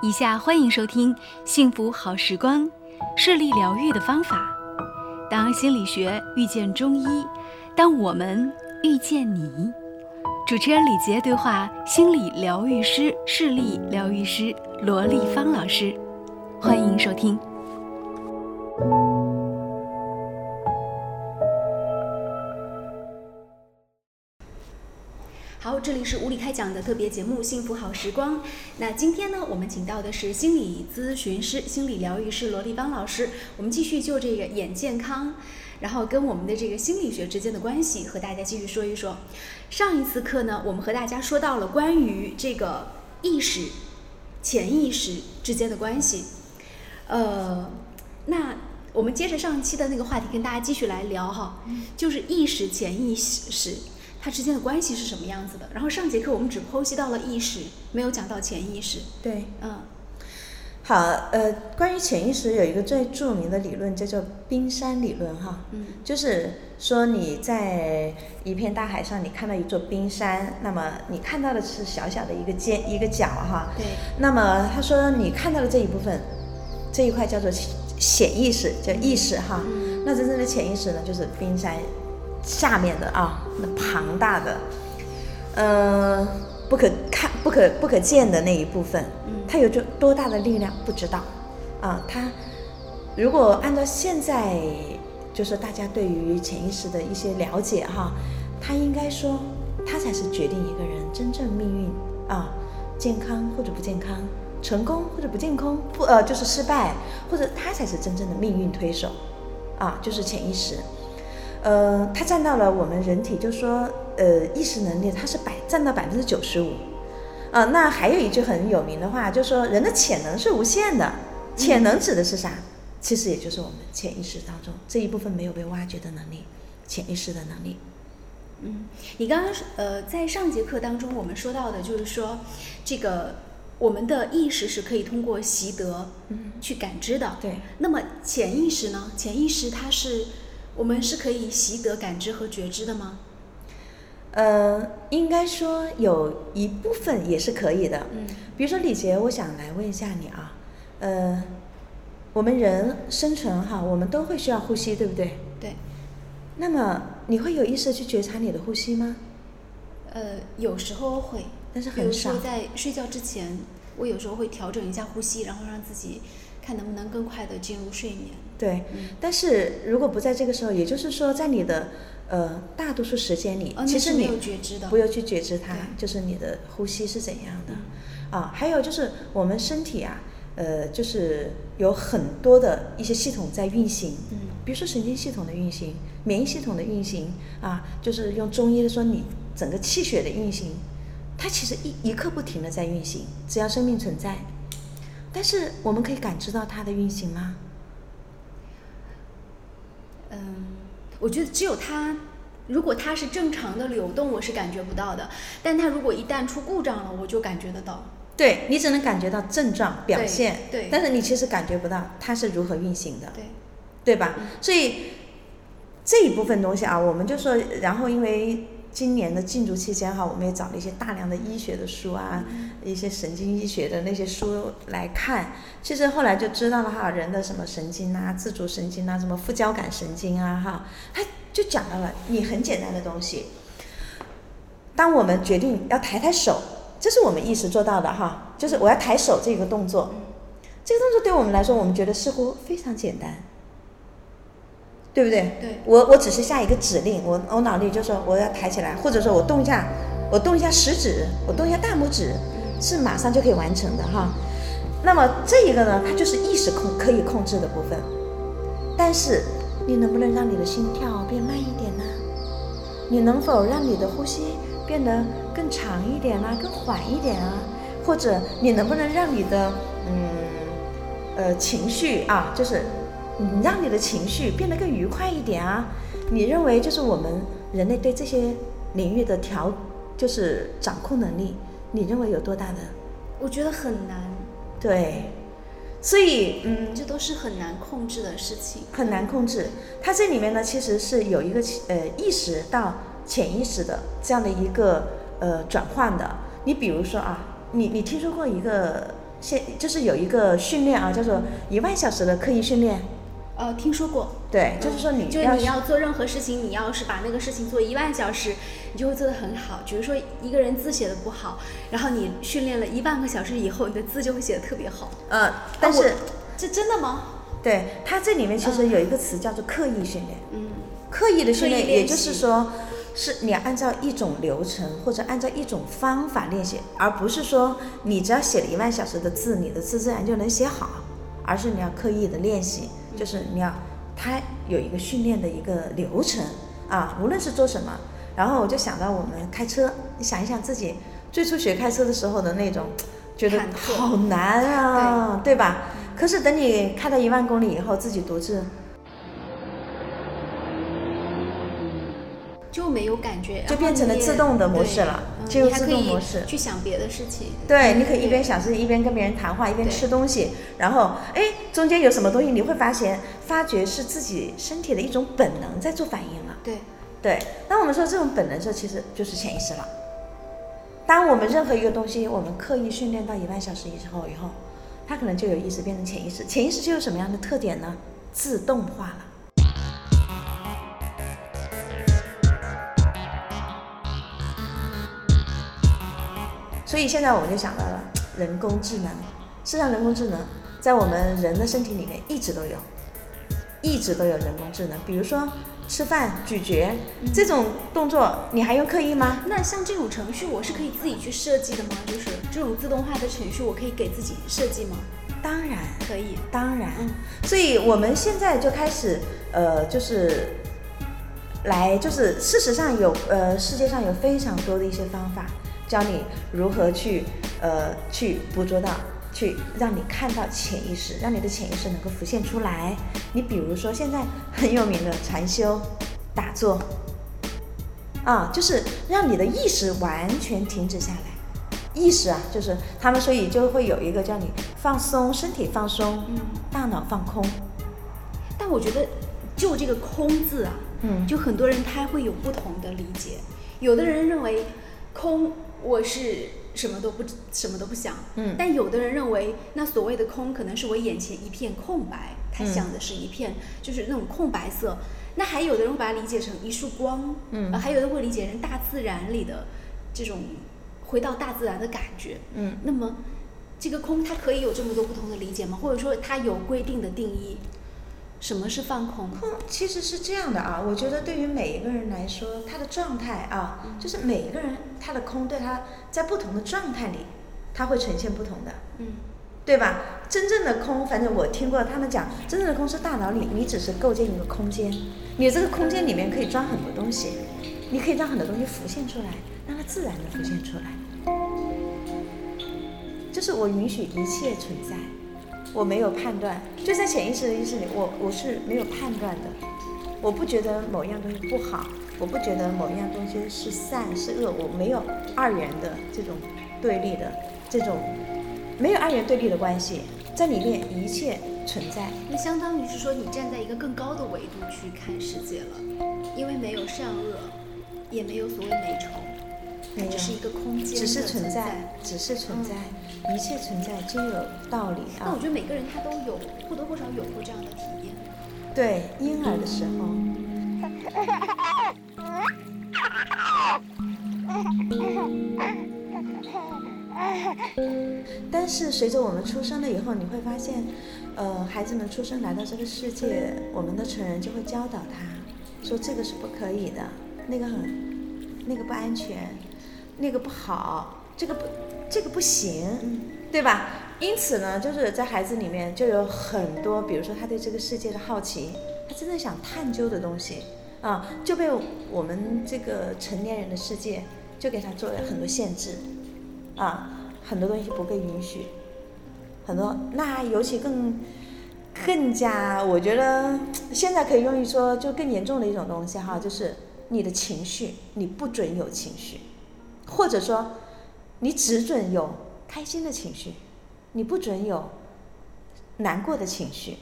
以下欢迎收听《幸福好时光》，视力疗愈的方法。当心理学遇见中医，当我们遇见你。主持人李杰对话心理疗愈师、视力疗愈师罗丽芳老师，欢迎收听。好，这里是无理开讲的特别节目《幸福好时光》。那今天呢，我们请到的是心理咨询师、心理疗愈师罗丽芳老师。我们继续就这个眼健康，然后跟我们的这个心理学之间的关系，和大家继续说一说。上一次课呢，我们和大家说到了关于这个意识、潜意识之间的关系。呃，那我们接着上期的那个话题，跟大家继续来聊哈，就是意识、潜意识。它之间的关系是什么样子的？然后上节课我们只剖析到了意识，没有讲到潜意识。对，嗯，好，呃，关于潜意识有一个最著名的理论叫做冰山理论，哈，嗯，就是说你在一片大海上，你看到一座冰山，那么你看到的是小小的一个尖一个角，哈，对，那么他说你看到的这一部分，这一块叫做潜意识，叫意识，哈，那真正的潜意识呢，就是冰山。下面的啊，那庞大的，呃，不可看、不可不可见的那一部分，它有着多大的力量不知道，啊，它如果按照现在就是大家对于潜意识的一些了解哈，它应该说，它才是决定一个人真正命运啊，健康或者不健康，成功或者不健康，不呃就是失败，或者它才是真正的命运推手，啊，就是潜意识。呃，它占到了我们人体，就是说，呃，意识能力，它是百占到百分之九十五，啊，那还有一句很有名的话，就是说，人的潜能是无限的，潜能指的是啥？其实也就是我们潜意识当中这一部分没有被挖掘的能力，潜意识的能力。嗯，你刚刚呃，在上节课当中我们说到的，就是说，这个我们的意识是可以通过习得，嗯，去感知的。对。那么潜意识呢？潜意识它是。我们是可以习得感知和觉知的吗？呃，应该说有一部分也是可以的。嗯，比如说李杰，我想来问一下你啊，呃，我们人生存哈，我们都会需要呼吸，对不对？对。那么你会有意识去觉察你的呼吸吗？呃，有时候会，但是很少。在睡觉之前，我有时候会调整一下呼吸，然后让自己看能不能更快的进入睡眠。对，但是如果不在这个时候，也就是说，在你的呃大多数时间里，其实你不要去觉知它，就是你的呼吸是怎样的啊。还有就是我们身体啊，呃，就是有很多的一些系统在运行，嗯，比如说神经系统的运行、免疫系统的运行啊，就是用中医的说，你整个气血的运行，它其实一一刻不停的在运行，只要生命存在。但是我们可以感知到它的运行吗？嗯，我觉得只有它，如果它是正常的流动，我是感觉不到的。但它如果一旦出故障了，我就感觉得到。对你只能感觉到症状表现，对，但是你其实感觉不到它是如何运行的，对，对吧？所以这一部分东西啊，我们就说，然后因为。今年的禁足期间哈，我们也找了一些大量的医学的书啊，一些神经医学的那些书来看。其实后来就知道了哈，人的什么神经啊，自主神经啊，什么副交感神经啊，哈，他就讲到了你很简单的东西。当我们决定要抬抬手，这是我们意识做到的哈，就是我要抬手这个动作，这个动作对我们来说，我们觉得似乎非常简单。对不对？对，我我只是下一个指令，我我脑力就说我要抬起来，或者说我动一下，我动一下食指，我动一下大拇指，是马上就可以完成的哈。那么这一个呢，它就是意识控可以控制的部分。但是你能不能让你的心跳变慢一点呢？你能否让你的呼吸变得更长一点啊，更缓一点啊？或者你能不能让你的嗯呃情绪啊，就是。你让你的情绪变得更愉快一点啊！你认为就是我们人类对这些领域的调，就是掌控能力，你认为有多大的？我觉得很难。对，所以嗯，这都是很难控制的事情。很难控制。它这里面呢，其实是有一个呃意识到潜意识的这样的一个呃转换的。你比如说啊，你你听说过一个现就是有一个训练啊，叫做一万小时的刻意训练。呃，听说过。对，就是说你就是你要做任何事情，你要是把那个事情做一万小时，你就会做得很好。比如说一个人字写的不好，然后你训练了一万个小时以后，你的字就会写的特别好。呃，但是啊这真的吗？对它这里面其实有一个词叫做刻意训练。嗯，刻意的训练也就是说，是你按照一种流程或者按照一种方法练习，而不是说你只要写了一万小时的字，你的字自然就能写好，而是你要刻意的练习，就是你要它有一个训练的一个流程啊，无论是做什么。然后我就想到我们开车，你想一想自己最初学开车的时候的那种，觉得好难啊，对吧？可是等你开到一万公里以后，自己独自就没有感觉，就变成了自动的模式了进入自动模式去想别的事情。对，你可以一边想事情一边跟别人谈话，一边吃东西，然后哎，中间有什么东西，你会发现，发觉是自己身体的一种本能在做反应了。对，对，那我们说这种本能的时候，其实就是潜意识了。当我们任何一个东西，我们刻意训练到一万小时以后，以后，它可能就有意识变成潜意识。潜意识就有什么样的特点呢？自动化了。所以现在我们就想到了人工智能。事实上，人工智能在我们人的身体里面一直都有，一直都有人工智能。比如说吃饭、咀嚼这种动作，你还用刻意吗？那像这种程序，我是可以自己去设计的吗？就是这种自动化的程序，我可以给自己设计吗？当然，可以。当然。嗯所以我们现在就开始，呃，就是来，就是事实上有，呃，世界上有非常多的一些方法，教你如何去，呃，去捕捉到，去让你看到潜意识，让你的潜意识能够浮现出来。你比如说现在很有名的禅修、打坐，啊，就是让你的意识完全停止下来。意识啊，就是他们所以就会有一个叫你放松，身体放松，嗯，大脑放空。但我觉得就这个“空”字啊，嗯就很多人他会有不同的理解。有的人认为空我是什么都不什么都不想，嗯但有的人认为那所谓的空可能是我眼前一片空白，他嗯想的是一片就是那种空白色。那还有的人会把它理解成一束光，还有的会理解成大自然里的这种回到大自然的感觉。嗯，那么这个空它可以有这么多不同的理解吗？或者说它有规定的定义？什么是放空？空其实是这样的啊，我觉得对于每一个人来说，他的状态啊，就是每一个人他的空对他在不同的状态里，他会呈现不同的，嗯对吧？真正的空，反正我听过他们讲，真正的空是大脑里你只是构建一个空间，你这个空间里面可以装很多东西，你可以让很多东西浮现出来，让它自然的浮现出来。就是我允许一切存在，我没有判断，就在潜意识的意识里，我我是没有判断的，我不觉得某样东西不好，我不觉得某一样东西是善是恶，我没有二元的这种对立的这种没有二元对立的关系，在里面一切存在。那相当于是说你站在一个更高的维度去看世界了，因为没有善恶，也没有所谓美丑，它没有只是一个空间只是存存在，只是存在，一切存在皆有道理啊。那我。觉得每个人他都有或多或少有过这样的体验。对，婴儿的时候，但是随着我们出生了以后，你会发现，呃，孩子们出生来到这个世界，我们的成人就会教导他，说这个是不可以的，那个很，那个不安全，那个不好，这个不，这个不行，对吧？因此呢，就是在孩子里面就有很多，比如说他对这个世界的好奇，他真的想探究的东西啊，就被我们这个成年人的世界就给他做了很多限制啊，很多东西不被允许，很多那尤其更更加，我觉得现在可以用于说就更严重的一种东西哈，就是你的情绪，你不准有情绪，或者说你只准有开心的情绪，你不准有难过的情绪。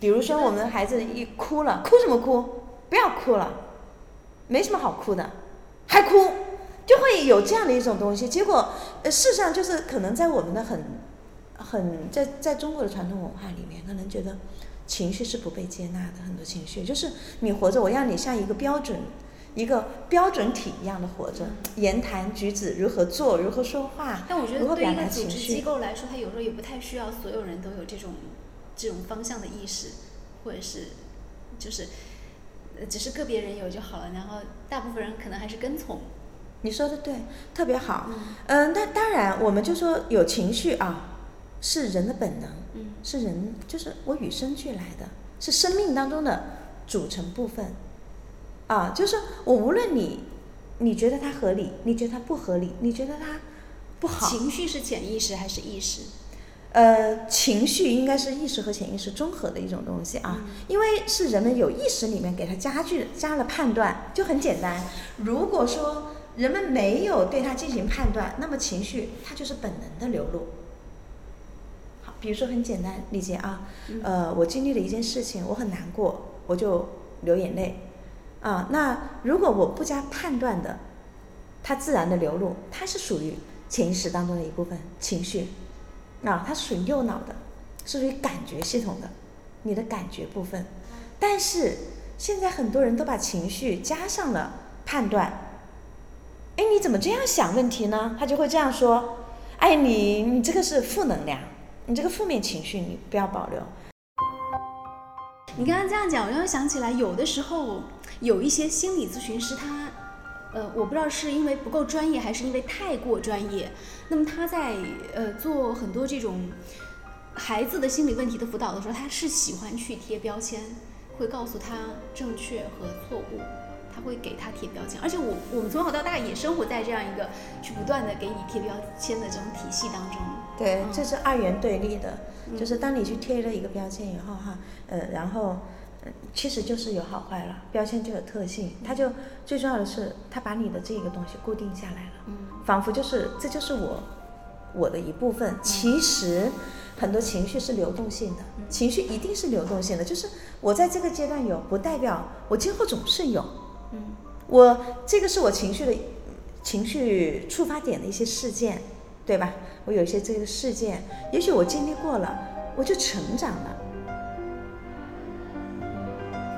比如说，我们的孩子一哭了，哭什么哭？不要哭了，没什么好哭的，还哭，就会有这样的一种东西。结果，呃，事实上就是可能在我们的很很在在中国的传统文化里面，可能觉得情绪是不被接纳的，很多情绪就是你活着，我让你像一个标准。一个标准体一样的活着，言谈举止如何做，如何说话，但我觉得对一个组织机。构来说，它有时候也不太需要所有人都有这种这种方向的意识，或者是就是呃只是个别人有就好了，然后大部分人可能还是跟从。你说的对，特别好。嗯嗯，那当然，我们就说有情绪啊，是人的本能，嗯是人，就是我与生俱来的，是生命当中的组成部分。啊，就是我无论你，你觉得它合理，你觉得它不合理，你觉得它不好，情绪是潜意识还是意识？呃，情绪应该是意识和潜意识综合的一种东西啊，因为是人们有意识里面给它加剧加了判断，就很简单。如果说人们没有对它进行判断，那么情绪它就是本能的流露。好，比如说很简单理解啊，呃，我经历了一件事情，我很难过，我就流眼泪。啊，那如果我不加判断的，它自然的流露，它是属于潜意识当中的一部分情绪。啊，它属于右脑的，是属于感觉系统的，你的感觉部分。但是现在很多人都把情绪加上了判断。哎，你怎么这样想问题呢？他就会这样说：哎，你你这个是负能量，你这个负面情绪你不要保留。你刚刚这样讲，我让我想起来，有的时候有一些心理咨询师他，呃，我不知道是因为不够专业，还是因为太过专业。那么他在呃做很多这种孩子的心理问题的辅导的时候，他是喜欢去贴标签，会告诉他正确和错误，他会给他贴标签。而且我我们从小到大也生活在这样一个去不断的给你贴标签的这种体系当中。对，嗯这是二元对立的，就是当你去贴了一个标签以后哈，呃，然后，呃，其实就是有好坏了，标签就有特性，它就最重要的是，它把你的这个东西固定下来了，嗯仿佛就是这就是我，我的一部分。其实很多情绪是流动性的，情绪一定是流动性的，就是我在这个阶段有，不代表我今后总是有。嗯我这个是我情绪的情绪触发点的一些事件，对吧？我有一些这个事件，也许我经历过了，我就成长了，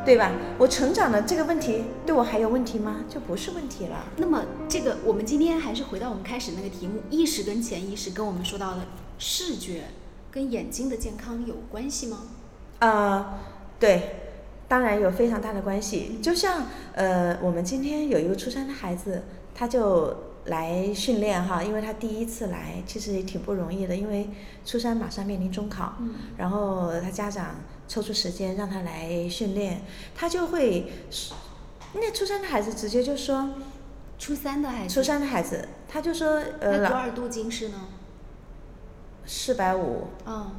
对吧？我成长了，这个问题对我还有问题吗？就不是问题了。那么，这个我们今天还是回到我们开始那个题目，意识跟潜意识跟我们说到的视觉跟眼睛的健康有关系吗？呃、对，当然有非常大的关系。就像呃，我们今天有一个初三的孩子，他就来训练哈，因为他第一次来，其实也挺不容易的，因为初三马上面临中考，嗯然后他家长抽出时间让他来训练，他就会，那初三的孩子直接就说，初三的孩子，初三的孩子他就说，呃，那多少度近视呢？四百五。哦，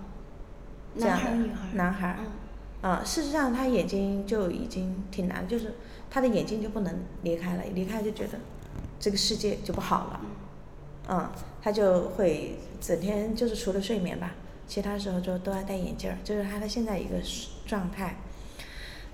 这样的男孩儿女孩儿？男孩儿。嗯。啊，事实上他眼睛就已经挺难，就是他的眼睛就不能离开了，离开就觉得这个世界就不好了，嗯，他就会整天就是除了睡眠吧，其他时候就都要戴眼镜儿，就是他的现在一个状态。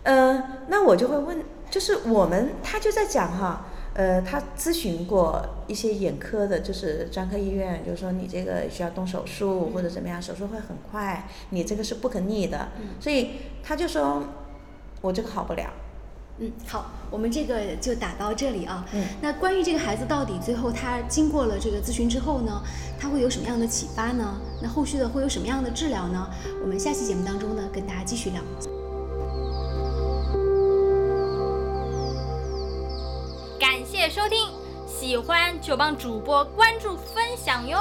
呃，那我就会问，就是我们他就在讲哈，呃，他咨询过一些眼科的，就是专科医院，就是说你这个需要动手术或者怎么样，手术会很快，你这个是不可逆的，嗯所以他就说，我这个好不了，嗯，好，我们这个就打到这里啊。嗯那关于这个孩子到底最后他经过了这个咨询之后呢，他会有什么样的启发呢？那后续的会有什么样的治疗呢？我们下期节目当中呢，跟大家继续聊。感谢收听，喜欢就帮主播关注分享哟。